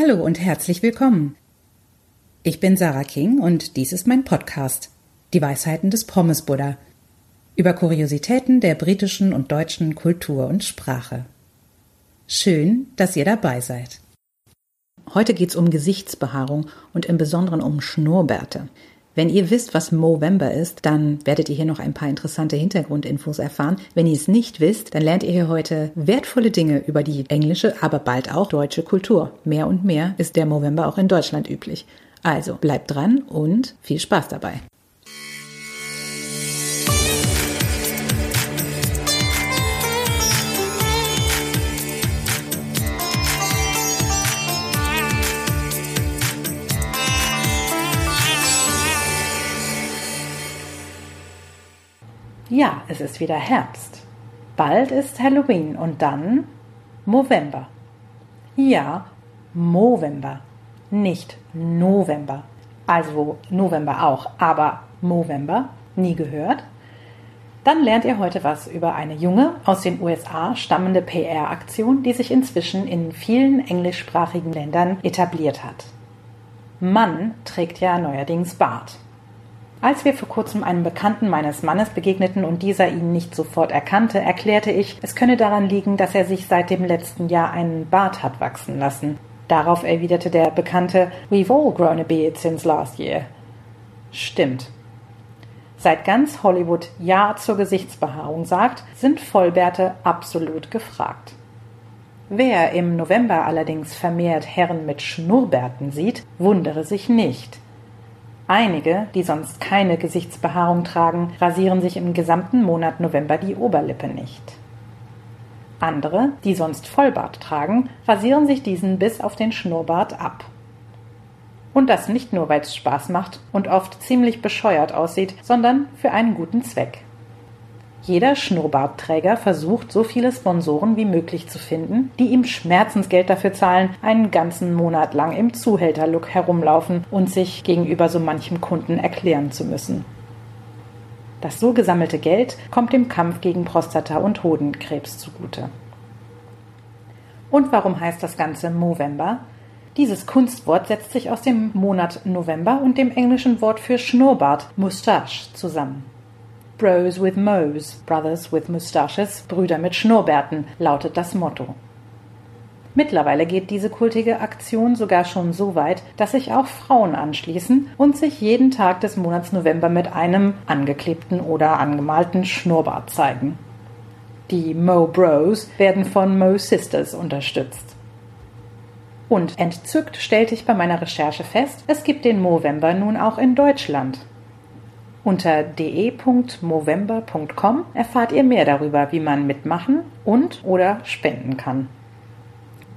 Hallo und herzlich willkommen. Ich bin Sarah King und dies ist mein Podcast, Die Weisheiten des Pommes Buddha, über Kuriositäten der britischen und deutschen Kultur und Sprache. Schön, dass ihr dabei seid. Heute geht's um Gesichtsbehaarung und im Besonderen um Schnurrbärte. Wenn ihr wisst, was Movember ist, dann werdet ihr hier noch ein paar interessante Hintergrundinfos erfahren. Wenn ihr es nicht wisst, dann lernt ihr hier heute wertvolle Dinge über die englische, aber bald auch deutsche Kultur. Mehr und mehr ist der Movember auch in Deutschland üblich. Also bleibt dran und viel Spaß dabei. Ja, es ist wieder Herbst. Bald ist Halloween und dann Movember. Ja, Movember, nicht November. Also November auch, aber Movember, nie gehört? Dann lernt ihr heute was über eine junge, aus den USA stammende PR-Aktion, die sich inzwischen in vielen englischsprachigen Ländern etabliert hat. Mann trägt ja neuerdings Bart. Als wir vor kurzem einem Bekannten meines Mannes begegneten und dieser ihn nicht sofort erkannte, erklärte ich, es könne daran liegen, dass er sich seit dem letzten Jahr einen Bart hat wachsen lassen. Darauf erwiderte der Bekannte, We've all grown a beard since last year. Stimmt. Seit ganz Hollywood Ja zur Gesichtsbehaarung sagt, sind Vollbärte absolut gefragt. Wer im November allerdings vermehrt Herren mit Schnurrbärten sieht, wundere sich nicht. Einige, die sonst keine Gesichtsbehaarung tragen, rasieren sich im gesamten Monat November die Oberlippe nicht. Andere, die sonst Vollbart tragen, rasieren sich diesen bis auf den Schnurrbart ab. Und das nicht nur, weil es Spaß macht und oft ziemlich bescheuert aussieht, sondern für einen guten Zweck. Jeder Schnurrbartträger versucht, so viele Sponsoren wie möglich zu finden, die ihm Schmerzensgeld dafür zahlen, einen ganzen Monat lang im Zuhälterlook herumlaufen und sich gegenüber so manchem Kunden erklären zu müssen. Das so gesammelte Geld kommt dem Kampf gegen Prostata- und Hodenkrebs zugute. Und warum heißt das Ganze Movember? Dieses Kunstwort setzt sich aus dem Monat November und dem englischen Wort für Schnurrbart, Moustache, zusammen. Bros with Moes, Brothers with Mustaches, Brüder mit Schnurrbärten, lautet das Motto. Mittlerweile geht diese kultige Aktion sogar schon so weit, dass sich auch Frauen anschließen und sich jeden Tag des Monats November mit einem angeklebten oder angemalten Schnurrbart zeigen. Die Mo Bros werden von Mo Sisters unterstützt. Und entzückt stellte ich bei meiner Recherche fest, es gibt den Movember nun auch in Deutschland. Unter de.movember.com erfahrt ihr mehr darüber, wie man mitmachen und oder spenden kann.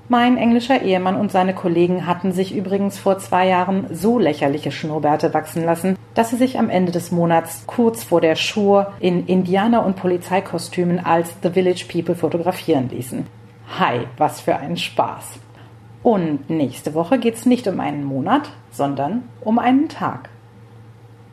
Mein englischer Ehemann und seine Kollegen hatten sich übrigens vor zwei Jahren so lächerliche Schnurrbärte wachsen lassen, dass sie sich am Ende des Monats kurz vor der Schur in Indianer- und Polizeikostümen als The Village People fotografieren ließen. Hi, was für ein Spaß! Und nächste Woche geht's nicht um einen Monat, sondern um einen Tag.